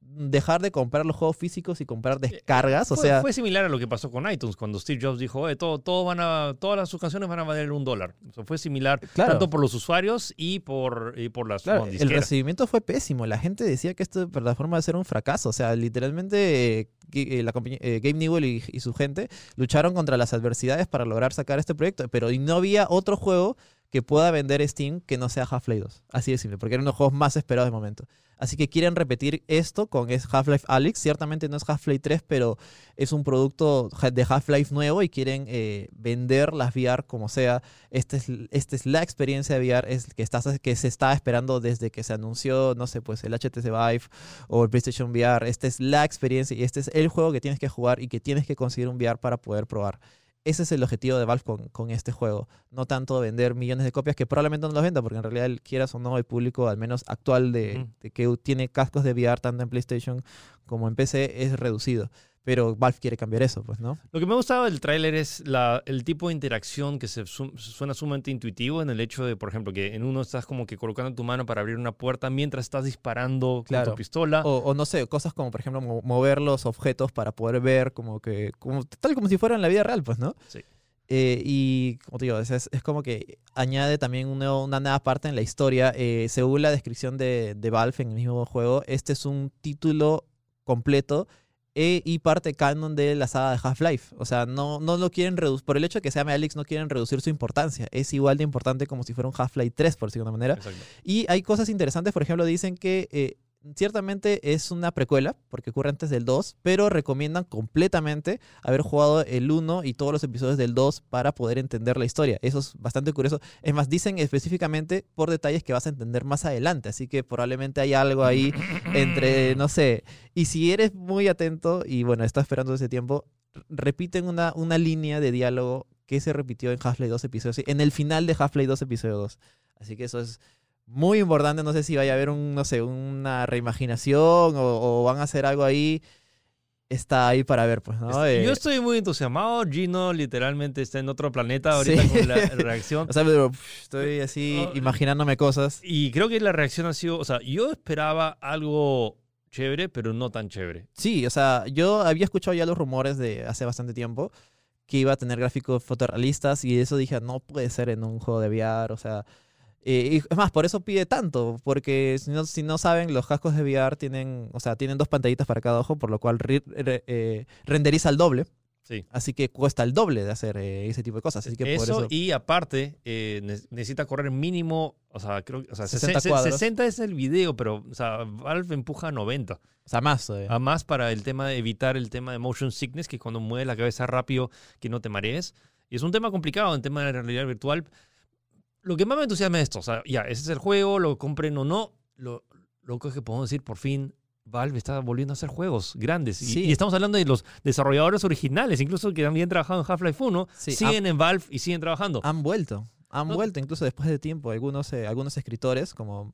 dejar de comprar los juegos físicos y comprar descargas? O Eh, Fue, sea, fue similar a lo que pasó con iTunes cuando Steve Jobs dijo, "Oye, todo, todo van a, todas las sus canciones van a valer un dólar. O sea, fue similar Claro. tanto por los usuarios y por, y por las Claro, el recibimiento fue pésimo. La gente decía que esta plataforma iba a ser un fracaso. O sea, literalmente eh, eh, la compañía- eh, Gabe Newell y, y su gente lucharon contra las adversidades para lograr sacar este proyecto, pero no había otro juego que pueda vender Steam que no sea Half-Life 2. Así de simple, porque eran los juegos más esperados de momento. Así que quieren repetir esto con Half-Life Alyx. Ciertamente no es Half-Life 3, pero es un producto de Half-Life nuevo y quieren eh, vender las VR como sea. Esta es, esta es la experiencia de VR es que, estás, que se está esperando desde que se anunció, no sé, pues el HTC Vive o el PlayStation VR. Esta es la experiencia y este es el juego que tienes que jugar y que tienes que conseguir un VR para poder probar. Ese es el objetivo de Valve con, con este juego. No tanto vender millones de copias, que probablemente no los venda, porque en realidad, quieras o no, el público, al menos actual, de que tiene cascos de VR tanto en PlayStation como en PC, es reducido. Pero Valve quiere cambiar eso, pues, ¿no? Lo que me gustaba del tráiler es la, el tipo de interacción que se sum- suena sumamente intuitivo en el hecho de, por ejemplo, que en uno estás como que colocando tu mano para abrir una puerta mientras estás disparando Claro. con tu pistola. O, o no sé, cosas como, por ejemplo, mo- mover los objetos para poder ver, como que, como, tal como si fuera en la vida real, pues, ¿no? Sí. Eh, y como te digo, es, es- como que añade también un nuevo- una nueva parte en la historia. Eh, según la descripción de, de Valve en el mismo juego, este es un título completo eh, y parte canon de la saga de Half-Life. O sea, no, no lo quieren reducir, por el hecho de que se llame Alex, no quieren reducir su importancia. Es igual de importante como si fuera un Half-Life 3, por decirlo de una manera. Exacto. Y hay cosas interesantes, por ejemplo, dicen que eh, ciertamente es una precuela, porque ocurre antes del 2, pero recomiendan completamente haber jugado el 1 y todos los episodios del 2 para poder entender la historia. Eso es bastante curioso. Es más, dicen específicamente por detalles que vas a entender más adelante, así que probablemente hay algo ahí entre, no sé, y si eres muy atento y bueno, estás esperando ese tiempo, repiten una, una línea de diálogo que se repitió en Half-Life 2 episodio, en el final de Half-Life 2 episodio 2. Así que eso es muy importante. No sé si vaya a haber un, no sé, una reimaginación o, o van a hacer algo ahí. Está ahí para ver, pues, ¿no? Eh, Yo estoy muy entusiasmado. Gino literalmente está en otro planeta ahorita Sí. con la (laughs) reacción. o sea, pero, pff, estoy así Oh, imaginándome cosas. Y creo que la reacción ha sido, o sea, yo esperaba algo chévere, pero no tan chévere. Sí, o sea, yo había escuchado ya los rumores de hace bastante tiempo que iba a tener gráficos fotorrealistas y eso dije, no puede ser en un juego de VR, o sea... eh, y es más, por eso pide tanto, porque si no, si no saben, los cascos de VR tienen, o sea, tienen dos pantallitas para cada ojo, por lo cual ri- re- eh, renderiza al doble. Sí. Así que cuesta el doble de hacer eh, ese tipo de cosas. Así que por eso, eso. y aparte, eh, ne- necesita correr mínimo, o sea, creo o sea, 60 60, cuadros. 60 es el video, pero, o sea, Valve empuja a 90. O sea, más todavía. A más para el tema de evitar el tema de motion sickness, que cuando mueves la cabeza rápido, que no te marees. Y es un tema complicado en tema de realidad virtual. Lo que más me entusiasma es esto, o sea, ya, ese es el juego, lo compren o no, lo, lo que podemos decir, por fin, Valve está volviendo a hacer juegos grandes. Y, Sí. y estamos hablando de los desarrolladores originales, incluso que habían trabajado en Half-Life 1, Sí, siguen en Valve y siguen trabajando. Han vuelto. Han No. vuelto, incluso después de tiempo. Algunos, eh, algunos escritores, como.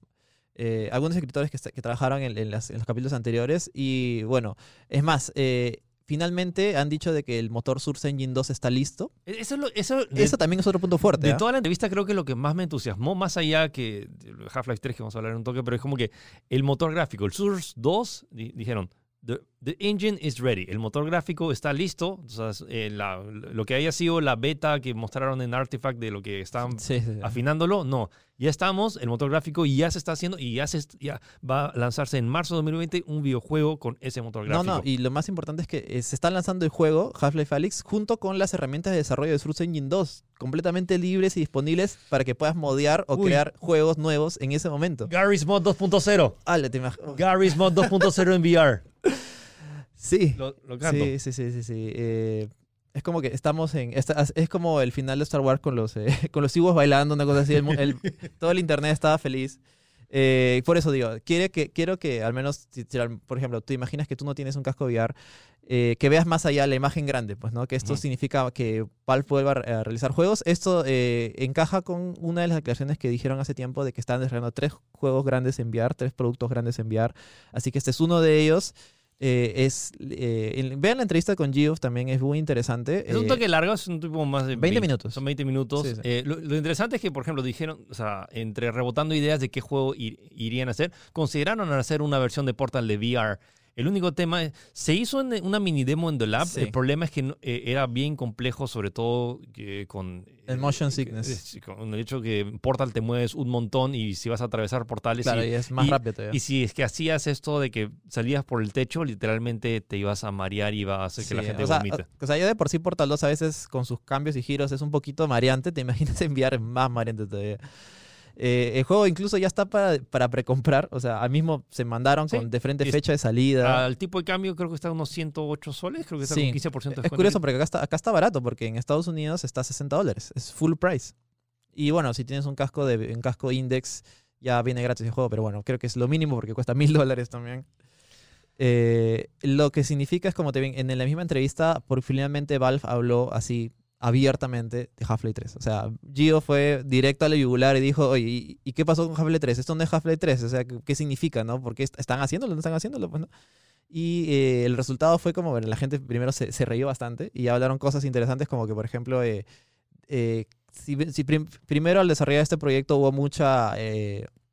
eh, algunos escritores que, trabajaron en, en las- en los capítulos anteriores. Y bueno, es más, eh, finalmente han dicho de que el motor Source Engine 2 está listo. E, Eso, es lo- eso, de- Eso también es otro punto fuerte. De ¿ah? toda la entrevista creo que lo que más me entusiasmó, más allá que Half-Life 3, que vamos a hablar en un toque, pero es como que el motor gráfico, el Source 2, di- dijeron, the, the engine is ready, el motor gráfico está listo, o sea, eh, la- lo que haya sido la beta que mostraron en Artifact de lo que estaban Sí, sí, sí. afinándolo, no, ya estamos, el motor gráfico ya se está haciendo y ya, se, ya va a lanzarse en marzo de 2020 un videojuego con ese motor No, gráfico. no, y lo más importante es que eh, se está lanzando el juego Half-Life Alyx junto con las herramientas de desarrollo de Source Engine 2, completamente libres y disponibles para que puedas modear o Uy. crear juegos nuevos en ese momento. Garry's Mod 2.0, Ale, te imag- Garry's Mod 2.0 en VR. (laughs) Sí. Lo, lo canto. Sí, sí, sí, sí, sí. Eh, es como que estamos en... esta- es como el final de Star Wars con los, eh, (laughs) con los Ewoks bailando, una cosa así. el el- (laughs) todo el internet estaba feliz. Eh, por eso digo, quiere que, quiero que al menos, si- si por ejemplo, tú imaginas que tú no tienes un casco VR, eh, que veas más allá la imagen grande, pues, ¿no? Que esto Ujú. significa que Valve vuelva a realizar juegos. Esto eh, encaja con una de las declaraciones que dijeron hace tiempo de que están desarrollando tres juegos grandes en VR, tres productos grandes en VR. Así que este es uno de ellos. Eh, es, eh, vean la entrevista con Geoff, también es muy interesante. Es un Eh, toque largo, es un tipo más de 20 minutos. Son 20 minutos. Sí, sí. Eh, lo, lo interesante es que, por ejemplo, dijeron, o sea, entre rebotando ideas de qué juego ir- irían a hacer, consideraron hacer una versión de Portal de VR. El único tema es, se hizo en una mini demo en The Lab. Sí. El problema es que no- eh, era bien complejo, sobre todo que con... El motion eh, sickness. eh, Con el hecho que en Portal te mueves un montón y si vas a atravesar portales claro, y, y es más y- rápido todavía. y si es que hacías esto de que salías por el techo, literalmente te ibas a marear y iba a hacer que la Sí, gente o sea, vomite. o sea, ya de por sí Portal 2 a veces con sus cambios y giros es un poquito mareante. Te imaginas (laughs) enviar más mareante todavía. Eh, el juego incluso ya está para, para precomprar. O sea, al mismo se mandaron Sí, con diferente es- fecha de salida. Al tipo de cambio creo que está a unos 108 soles, creo que está Sí. con 15% de es descuento. curioso porque acá está, acá está barato, porque en Estados Unidos está a 60 dólares. Es full price. Y bueno, si tienes un casco de un casco index, ya viene gratis el juego, pero bueno, creo que es lo mínimo porque cuesta (laughs) mil dólares también. Eh, lo que significa es como te ven, en la misma entrevista, por finalmente Valve habló así abiertamente de Half-Life 3. O sea, Gio fue directo a la yugular y dijo, oye, ¿y, y qué pasó con Half-Life 3? Esto no es Half-Life 3, o sea, ¿qué, qué significa, no? ¿Por qué est- están haciéndolo? ¿No están haciéndolo? Pues, ¿no? Y eh, el resultado fue como, bueno, la gente primero se, se reía bastante y hablaron cosas interesantes como que, por ejemplo, eh, eh, si, si prim- primero al desarrollar este proyecto hubo mucha,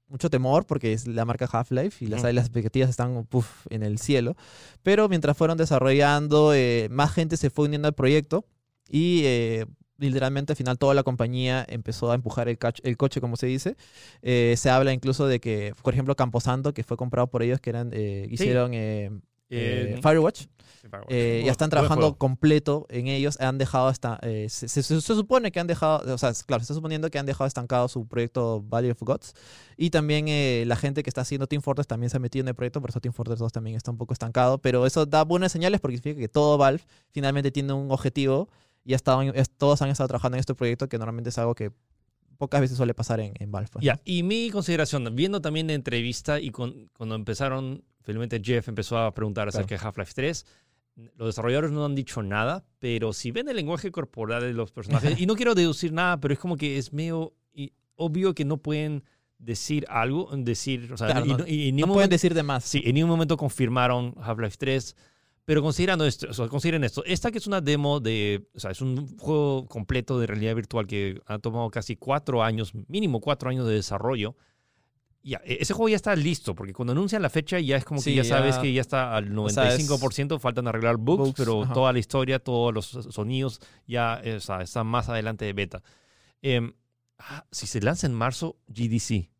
mucho temor porque es la marca Half-Life y las, Ujú. las expectativas están puf, en el cielo, pero mientras fueron desarrollando, más gente se fue uniendo al proyecto y... eh, Literalmente al final toda la compañía empezó a empujar el, cach- el coche, como se dice. Eh, se habla incluso de que, por ejemplo, Camposanto, que fue comprado por ellos, que eran eh, hicieron eh, Eh, eh, Firewatch, sí, eh, buen- ya están trabajando completo en ellos. Han dejado hasta. eh, se, se- se supone que han dejado. O sea, claro, se está suponiendo que han dejado estancado su proyecto Valley of Gods. Y también eh, la gente que está haciendo Team Fortress también se ha metido en el proyecto. Por eso Team Fortress 2 también está un poco estancado. Pero eso da buenas señales porque significa que todo Valve finalmente tiene un objetivo. Y ha estado en- es- todos han estado trabajando en este proyecto que normalmente es algo que pocas veces suele pasar en, en Valve. pues, ¿no? y mi consideración, viendo también la entrevista y con- cuando empezaron, finalmente Jeff empezó a preguntar acerca de Half-Life 3, los desarrolladores no han dicho nada, pero si ven el lenguaje corporal de los personajes, (laughs) y no quiero deducir nada, pero es como que es medio y- obvio que no pueden decir algo, decir, o sea, Claro, y, no- y en No pueden momento- decir de más. Sí, en ningún momento confirmaron Half-Life 3. Pero considerando esto, o sea, consideren esto. Esta que es una demo de. O sea, es un juego completo de realidad virtual que ha tomado casi cuatro años, mínimo cuatro años de desarrollo. Ya, e- ese juego ya está listo, porque cuando anuncian la fecha ya es como que Sí, ya sabes ya- que ya está al o sea, 95%, faltan arreglar bugs, bugs, pero ajá. toda la historia, todos los sonidos ya eh, o sea, están más adelante de beta. Ah, si se lanza en marzo, GDC.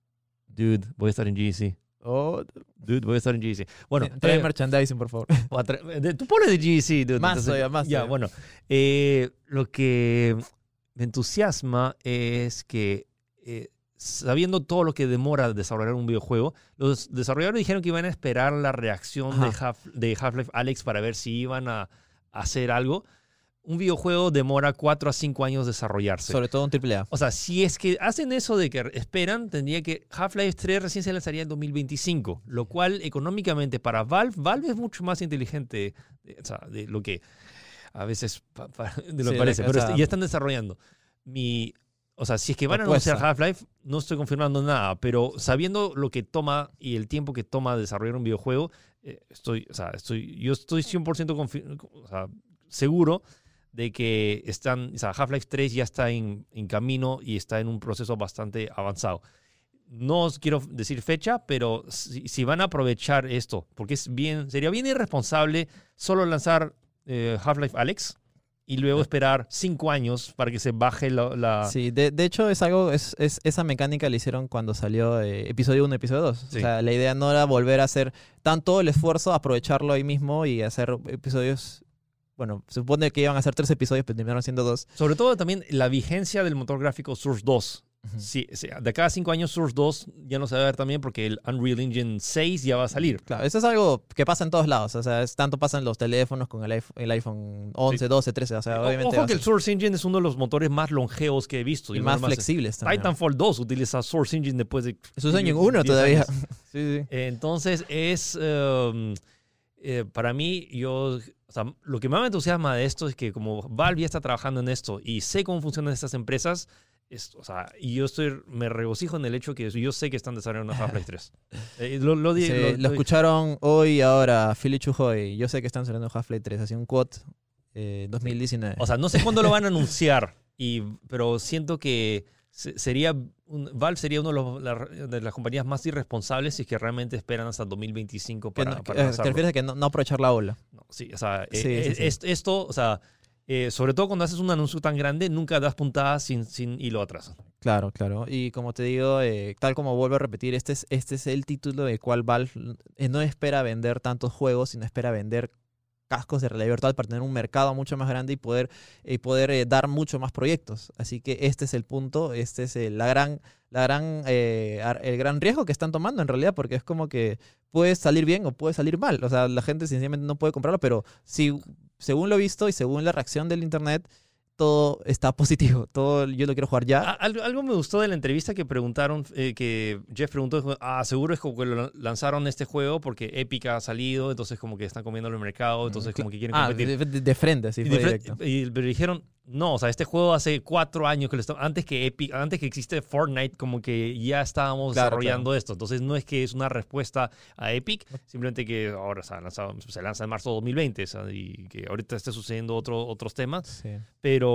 Dude, voy a estar en GDC. Oh, Dude, voy a estar en GDC. Bueno, eh, (laughs) trae eh, merchandising, por favor. (laughs) de- tú pones de GDC, dude. Más entonces- todavía, más Ya, bueno. eh, lo que me entusiasma es que eh, sabiendo todo lo que demora desarrollar un videojuego, los desarrolladores dijeron que iban a esperar la reacción de. Half- de Half-Life Alex para ver si iban a hacer algo. Un videojuego demora 4 a 5 años desarrollarse. Sobre todo un triple A. O sea, si es que hacen eso de que esperan, tendría que Half-Life 3 recién se lanzaría en 2025, lo cual económicamente para Valve, Valve es mucho más inteligente o sea, de lo que a veces (laughs) de lo Sí, que parece, pero sea, ya están desarrollando. Mi, o sea, si es que van a anunciar Half-Life, no estoy confirmando nada, pero sabiendo lo que toma y el tiempo que toma desarrollar un videojuego, eh, estoy, o sea, estoy, yo estoy 100% confi- o sea, seguro de que están, o sea, Half-Life 3 ya está en, en camino y está en un proceso bastante avanzado. No os quiero decir fecha, pero si, si van a aprovechar esto, porque es bien, sería bien irresponsable solo lanzar eh, Half-Life Alex y luego esperar cinco años para que se baje la... la- Sí, de, de hecho es algo, es, es- esa mecánica la hicieron cuando salió eh, episodio 1, episodio 2. Sí. O sea, la idea no era volver a hacer tanto el esfuerzo, aprovecharlo ahí mismo y hacer episodios, bueno, se supone que iban a hacer tres episodios, pero terminaron siendo dos. Sobre todo también la vigencia del motor gráfico Source 2. Sí, sí, de cada cinco años Source 2 ya no se va a ver también porque el Unreal Engine 6 ya va a salir. Claro, eso es algo que pasa en todos lados. O sea, es, tanto pasa en los teléfonos con el iPhone, el iPhone 11, Sí. 12, 13. O sea, obviamente. Ojo que el ser- Source Engine es uno de los motores más longevos que he visto. y más flexibles también. Titanfall 2 utiliza Source Engine después de... Es año 10 uno todavía. (laughs) sí, sí. Entonces es... um, eh, para mí, yo... O sea, lo que más me entusiasma de esto es que como Valve ya está trabajando en esto y sé cómo funcionan estas empresas, es- o sea, y yo estoy, me regocijo en el hecho que yo sé que están desarrollando Half-Life 3. (laughs) Eh, lo, lo Sí, lo- lo, escucharon hoy y ahora, Philly Chujoy. Yo sé que están saliendo Half-Life 3, así un quote eh, 2019. O sea, no sé cuándo lo van a (laughs) anunciar, y, pero siento que sería Valve sería una de, de las compañías más irresponsables si es que realmente esperan hasta 2025 que para, no- para eh, te refieres a que no, no aprovechar la ola. No, sí, o sea, eh, Sí, eh, sí. es- esto, o sea, eh, sobre todo cuando haces un anuncio tan grande, nunca das puntadas sin, sin hilo atrás. Claro, claro. Y como te digo, eh, tal como vuelvo a repetir, este es, este es el título de cual Valve eh, no espera vender tantos juegos, sino espera vender cascos de realidad virtual para tener un mercado mucho más grande y poder, y poder eh, dar mucho más proyectos. Así que este es el punto, este es el, la gran, la gran, eh, el gran riesgo que están tomando en realidad, porque es como que puede salir bien o puede salir mal. O sea, la gente sencillamente no puede comprarlo, pero si, según lo visto y según la reacción del internet, todo está positivo. (laughs) Todo yo lo quiero jugar ya. Algo, algo me gustó de la entrevista que preguntaron, eh, que Jeff preguntó, ah, seguro es como que lo lanzaron este juego porque Epic ha salido, entonces como que están comiendo el mercado, entonces como que quieren Ah, competir. de, de- de frente, sí, Y, fue directo. y- pero dijeron, no, o sea, este juego hace cuatro años que lo estamos, antes que Epic, antes que existe Fortnite, como que ya estábamos Claro, desarrollando esto. Entonces no es que es una respuesta a Epic, simplemente que ahora se, lanzado- se lanza en marzo de 2020 o sea, y que ahorita esté sucediendo otro, otros temas, Sí. pero,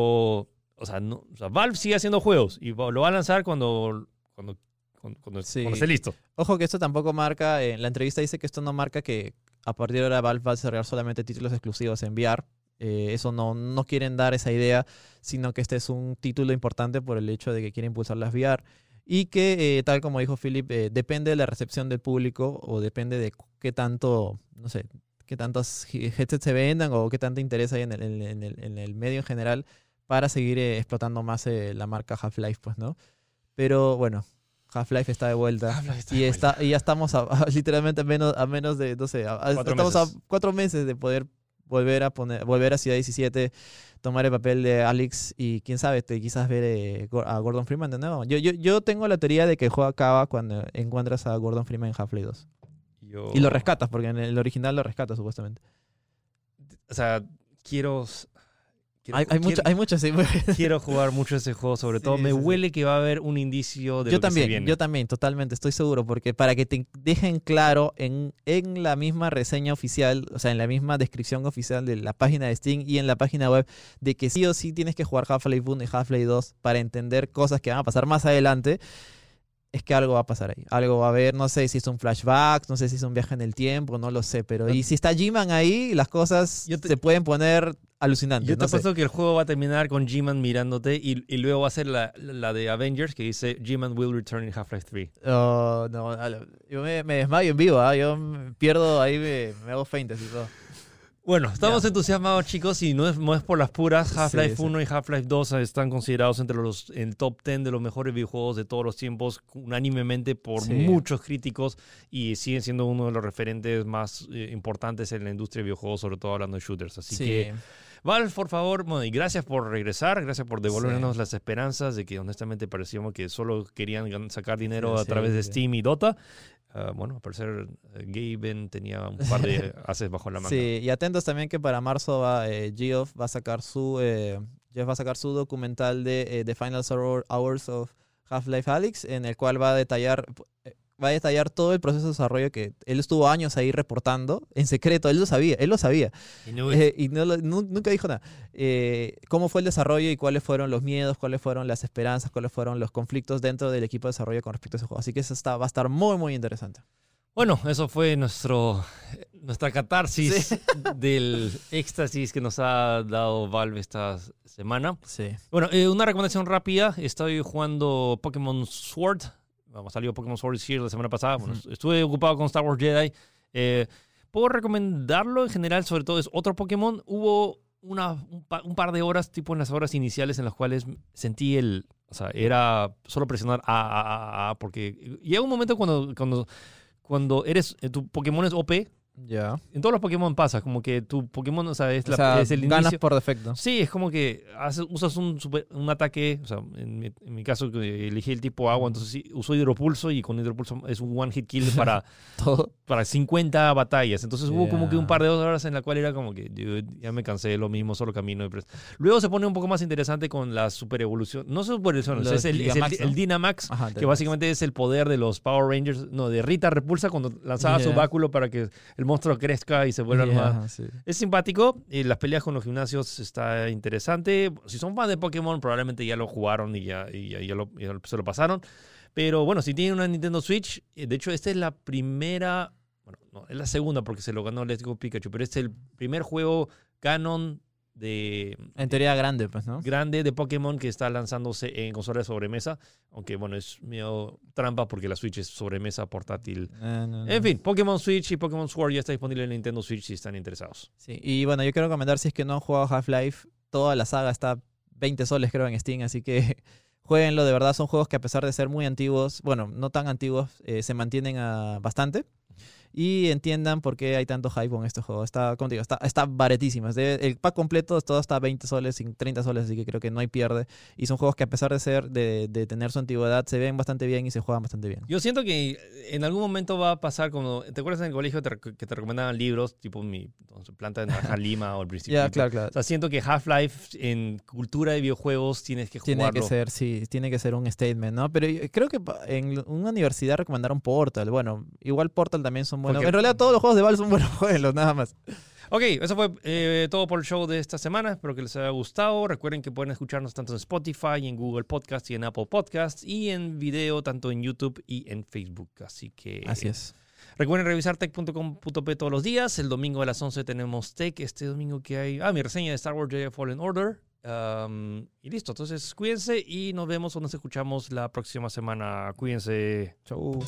o sea, no, o sea, Valve sigue haciendo juegos y lo va a lanzar cuando, cuando, cuando, cuando- Sí. cuando esté listo. Ojo que esto tampoco marca, en la entrevista dice que esto no marca que a partir de ahora Valve va a desarrollar solamente títulos exclusivos en VR. Eh, eso no, no quieren dar esa idea, sino que este es un título importante por el hecho de que quieren impulsar las VR. Y que, eh, tal como dijo Philip, eh, depende de la recepción del público o depende de qué tanto, no sé, qué tantos he- headsets se vendan o qué tanto interés hay en el, en el- en el- medio en general para seguir explotando más la marca Half-Life, pues, ¿no? Pero bueno, Half-Life está de vuelta. Está y, de está, y ya estamos a- a- (laughs) literalmente a menos, a menos de, no sé, a- a- Cuatro estamos meses. a cuatro meses de poder volver a poner, volver a Ciudad 17, tomar el papel de Alex y quién sabe, te, quizás ver eh, a Gordon Freeman de nuevo. Yo, yo, yo tengo la teoría de que el juego acaba cuando encuentras a Gordon Freeman en Half-Life 2. Yo- Y lo rescatas, porque en el original lo rescatas supuestamente. O sea, quiero... quiero- Hay, hay, mucho, quiero- hay mucho, sí. (laughs) Quiero (laughs) jugar mucho ese juego, sobre Sí, todo. Me sí, huele que va a haber un indicio de yo lo que se también, viene. yo también, totalmente, estoy seguro, porque para que te dejen claro en, en la misma reseña oficial, o sea, en la misma descripción oficial de la página de Steam y en la página web, de que sí o sí tienes que jugar Half-Life 1 y Half-Life 2 para entender cosas que van a pasar más adelante, es que algo va a pasar ahí. Algo va a haber, no sé si es un flashback, no sé si es un viaje en el tiempo, no lo sé, pero y si está G-Man ahí, las cosas te- se pueden poner alucinantes. Yo te no sé. apuesto que el juego va a terminar con G-Man mirándote y, y luego va a ser la, la de Avengers que dice G-Man will return in Half-Life 3. Oh, no, yo me, me desmayo en vivo, ¿ah? yo pierdo ahí, me, me hago feintes y todo. Bueno, estamos entusiasmados, chicos, y no es, no es por las puras. Half-Life Sí, sí. 1 y Half-Life 2 están considerados entre los el top 10 de los mejores videojuegos de todos los tiempos, unánimemente por Sí. muchos críticos, y siguen siendo uno de los referentes más eh, importantes en la industria de videojuegos, sobre todo hablando de shooters. Así sí. que, Valve, por favor, bueno, y gracias por regresar, gracias por devolvernos Sí. las esperanzas de que honestamente parecíamos que solo querían sacar dinero Sí, a sí, través de. Steam y Dota. Ah, bueno, al parecer eh, Gaben tenía un par de (laughs) haces bajo la manga. Sí, y atentos también que para marzo va, eh, Geoff va a sacar su eh, Geoff va a sacar su documental de eh, The Final Hour- Hours of Half-Life Alyx, en el cual va a detallar va a detallar todo el proceso de desarrollo que él estuvo años ahí reportando en secreto, él lo sabía, él lo sabía. Y no- Eh, y no nu- nunca dijo nada. Eh, ¿Cómo fue el desarrollo y cuáles fueron los miedos, cuáles fueron las esperanzas, cuáles fueron los conflictos dentro del equipo de desarrollo con respecto a ese juego? Así que eso está, va a estar muy, muy interesante. Bueno, eso fue nuestro, nuestra catarsis (laughs) del éxtasis que nos ha dado Valve esta semana. Sí. Bueno, eh, una recomendación rápida. Estoy jugando Pokémon Sword. Vamos, salió Pokémon Sword Shield la semana pasada. Bueno, estuve ocupado con Star Wars Jedi. Eh, Puedo recomendarlo en general, sobre todo es otro Pokémon. Hubo una, un, pa- un par de horas, tipo en las horas iniciales, en las cuales sentí el... O sea, era solo presionar A, A, A, A, porque llega un momento cuando, cuando, cuando eres, eh, tu Pokémon es OP. Ya. En todos los Pokémon pasa, como que tu Pokémon, o sea, es, O la- sea, es el ganas inicio. por defecto. Sí, es como que haces- usas un, super- un ataque, o sea, en mi, en mi caso elegí el tipo agua, entonces sí, uso hidropulso y con hidropulso es un one hit kill para, (laughs) Todo. para 50 batallas. Entonces hubo como que un par de horas en la cual era como que dude, ya me cansé de lo mismo, solo camino. Luego se pone un poco más interesante con la super evolución. No super evolución, Los es el, es el- Gigamax, el ¿no? Dynamax. Ajá, Que básicamente es el poder de los Power Rangers, no, de Rita Repulsa cuando lanzaba su báculo para que el monstruo crezca y se vuelva Ya, más, sí. es simpático. Y las peleas con los gimnasios está interesante. Si son fans de Pokémon, probablemente ya lo jugaron y ya, y ya, ya lo, ya se lo pasaron. Pero bueno, si tienen una Nintendo Switch, eh, de hecho, esta es la primera. Bueno, no, es la segunda porque se lo ganó Let's Go Pikachu, pero este es el primer juego canon de En teoría grande, pues, ¿no? grande de Pokémon que está lanzándose en consola de sobremesa. Aunque bueno, es medio trampa porque la Switch es sobremesa portátil. Eh, no, no. En fin, Pokémon Switch y Pokémon Sword ya está disponible en Nintendo Switch si están interesados. Sí, y bueno, yo quiero comentar si es que no han jugado Half-Life, toda la saga está 20 soles creo en Steam, así que (laughs) jueguenlo, de verdad son juegos que a pesar de ser muy antiguos, bueno, no tan antiguos, eh, se mantienen a bastante. Y entiendan por qué hay tanto hype con este juego. Está, como te digo, está, está baratísimo. Es el pack completo todo está a 20 soles, sin 30 soles, así que creo que no hay pierde. Y son juegos que a pesar de ser, de, de tener su antigüedad, se ven bastante bien y se juegan bastante bien. Yo siento que en algún momento va a pasar como... ¿Te acuerdas en el colegio te que te recomendaban libros tipo mi planta de naranja (laughs) lima o el principio? Ya, claro, claro. O sea, siento que Half-Life en cultura de videojuegos tienes que Tiene jugarlo. que ser, sí, tiene que ser un statement, ¿no? Pero creo que en una universidad recomendaron Portal. Bueno, igual Portal también son buenos. Porque- En realidad todos los juegos de Valve son buenos (laughs) juegos, nada más. Ok, eso fue eh, todo por el show de esta semana. Espero que les haya gustado. Recuerden que pueden escucharnos tanto en Spotify, en Google Podcast y en Apple Podcast y en video tanto en YouTube y en Facebook. Así que Así es. recuerden revisar tech.com.p todos los días. El domingo a las 11 tenemos tech. Este domingo que hay... Ah, mi reseña de Star Wars Jedi Fallen Order. Um, y listo. Entonces cuídense y nos vemos o nos escuchamos la próxima semana. Cuídense. Chau.